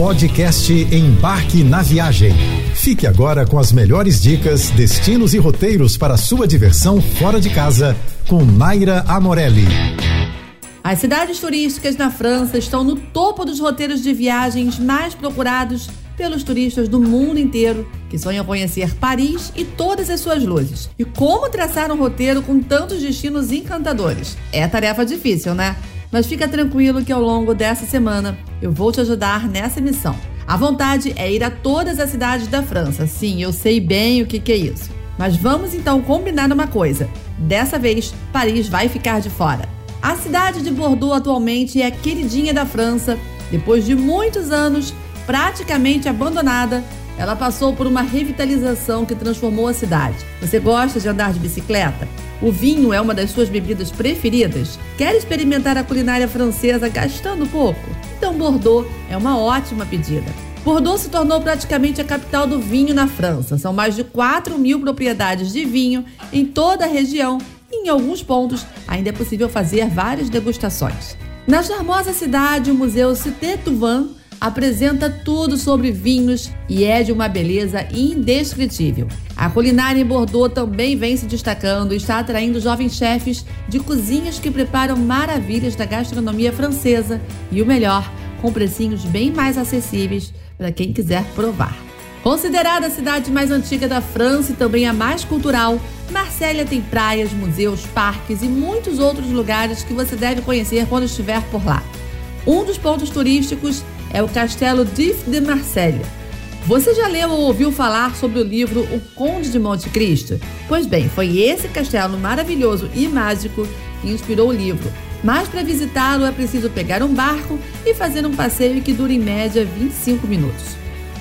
Podcast Embarque na Viagem. Fique agora com as melhores dicas, destinos e roteiros para sua diversão fora de casa com Naira Amorelli. As cidades turísticas na França estão no topo dos roteiros de viagens mais procurados pelos turistas do mundo inteiro que sonham conhecer Paris e todas as suas luzes. E como traçar um roteiro com tantos destinos encantadores? É tarefa difícil, né? Mas fica tranquilo que ao longo dessa semana eu vou te ajudar nessa missão. A vontade é ir a todas as cidades da França. Sim, eu sei bem o que, que é isso. Mas vamos então combinar uma coisa. Dessa vez, Paris vai ficar de fora. A cidade de Bordeaux atualmente é a queridinha da França. Depois de muitos anos, praticamente abandonada, ela passou por uma revitalização que transformou a cidade. Você gosta de andar de bicicleta? O vinho é uma das suas bebidas preferidas? Quer experimentar a culinária francesa gastando pouco? Então Bordeaux é uma ótima pedida. Bordeaux se tornou praticamente a capital do vinho na França. São mais de 4 mil propriedades de vinho em toda a região e, em alguns pontos, ainda é possível fazer várias degustações. Na charmosa cidade, o Museu Cité Touvent apresenta tudo sobre vinhos e é de uma beleza indescritível. A culinária em Bordeaux também vem se destacando e está atraindo jovens chefes de cozinhas que preparam maravilhas da gastronomia francesa e o melhor, com precinhos bem mais acessíveis para quem quiser provar. Considerada a cidade mais antiga da França e também a mais cultural, Marsella tem praias, museus, parques e muitos outros lugares que você deve conhecer quando estiver por lá. Um dos pontos turísticos é o Castelo d'If de Marselha. Você já leu ou ouviu falar sobre o livro O Conde de Monte Cristo? Pois bem, foi esse castelo maravilhoso e mágico que inspirou o livro. Mas para visitá-lo é preciso pegar um barco e fazer um passeio que dura em média 25 minutos.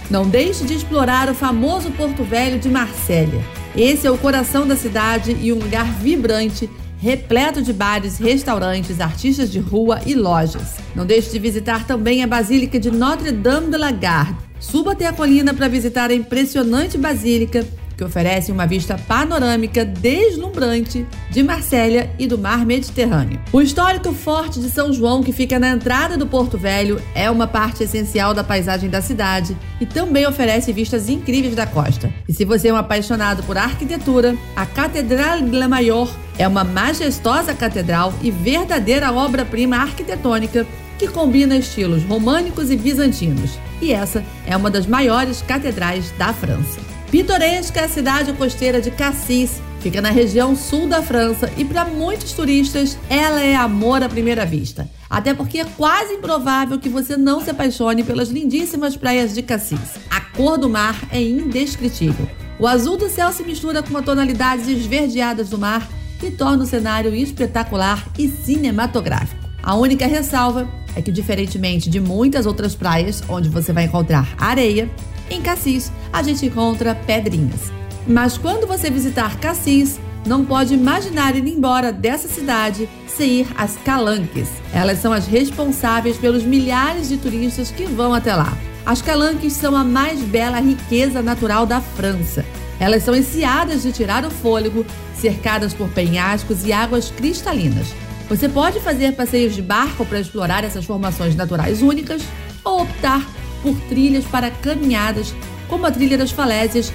Não deixe de explorar o famoso Porto Velho de Marsella. Esse é o coração da cidade e um lugar vibrante repleto de bares, restaurantes, artistas de rua e lojas. Não deixe de visitar também a Basílica de Notre-Dame de la Garde. Suba até a colina para visitar a impressionante basílica que oferece uma vista panorâmica deslumbrante de Marsella e do mar Mediterrâneo. O histórico Forte de São João, que fica na entrada do Porto Velho, é uma parte essencial da paisagem da cidade e também oferece vistas incríveis da costa. E se você é um apaixonado por arquitetura, a Catedral de la Mayor é uma majestosa catedral e verdadeira obra-prima arquitetônica que combina estilos românicos e bizantinos. E essa é uma das maiores catedrais da França. Pitoresca é a cidade costeira de Cassis, fica na região sul da França e para muitos turistas ela é amor à primeira vista. Até porque é quase improvável que você não se apaixone pelas lindíssimas praias de Cassis. A cor do mar é indescritível. O azul do céu se mistura com as tonalidades esverdeadas do mar e torna o cenário espetacular e cinematográfico. A única ressalva é que, diferentemente de muitas outras praias onde você vai encontrar areia, em Cassis, a gente encontra pedrinhas. Mas quando você visitar Cassis, não pode imaginar ir embora dessa cidade sem ir às Calanques. Elas são as responsáveis pelos milhares de turistas que vão até lá. As Calanques são a mais bela riqueza natural da França. Elas são enseadas de tirar o fôlego, cercadas por penhascos e águas cristalinas. Você pode fazer passeios de barco para explorar essas formações naturais únicas ou optar por trilhas para caminhadas, como a Trilha das Falésias,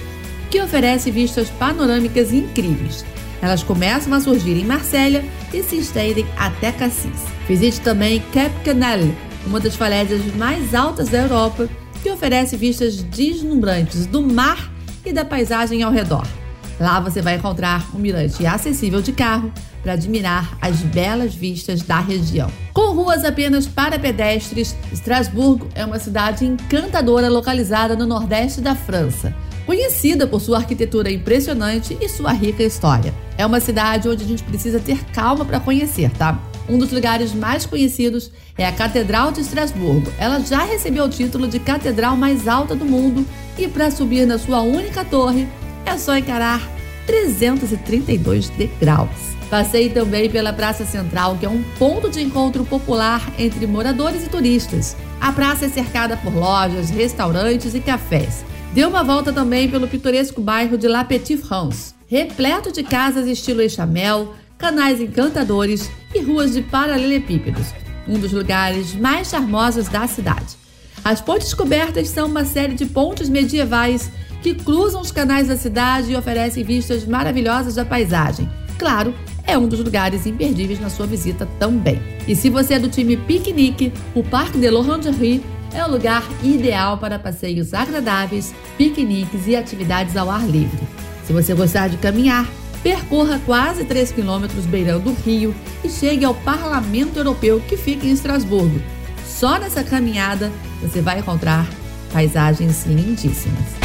que oferece vistas panorâmicas incríveis. Elas começam a surgir em Marsella e se estendem até Cassis. Visite também Cap Canal, uma das falésias mais altas da Europa, que oferece vistas deslumbrantes do mar e da paisagem ao redor. Lá você vai encontrar um mirante acessível de carro para admirar as belas vistas da região. Com ruas apenas para pedestres, Estrasburgo é uma cidade encantadora localizada no nordeste da França. Conhecida por sua arquitetura impressionante e sua rica história. É uma cidade onde a gente precisa ter calma para conhecer, tá? Um dos lugares mais conhecidos é a Catedral de Estrasburgo. Ela já recebeu o título de catedral mais alta do mundo e para subir na sua única torre é só encarar 332 degraus. Passei também pela Praça Central, que é um ponto de encontro popular entre moradores e turistas. A praça é cercada por lojas, restaurantes e cafés. Deu uma volta também pelo pitoresco bairro de La Petite France, repleto de casas estilo Echamel, canais encantadores e ruas de paralelepípedos, um dos lugares mais charmosos da cidade. As pontes cobertas são uma série de pontes medievais que cruzam os canais da cidade e oferecem vistas maravilhosas da paisagem. Claro, é um dos lugares imperdíveis na sua visita também. E se você é do time piquenique, o Parque de l'Orangerie é o lugar ideal para passeios agradáveis, piqueniques e atividades ao ar livre. Se você gostar de caminhar, percorra quase 3 quilômetros beirando o rio e chegue ao Parlamento Europeu que fica em Estrasburgo. Só nessa caminhada você vai encontrar paisagens lindíssimas.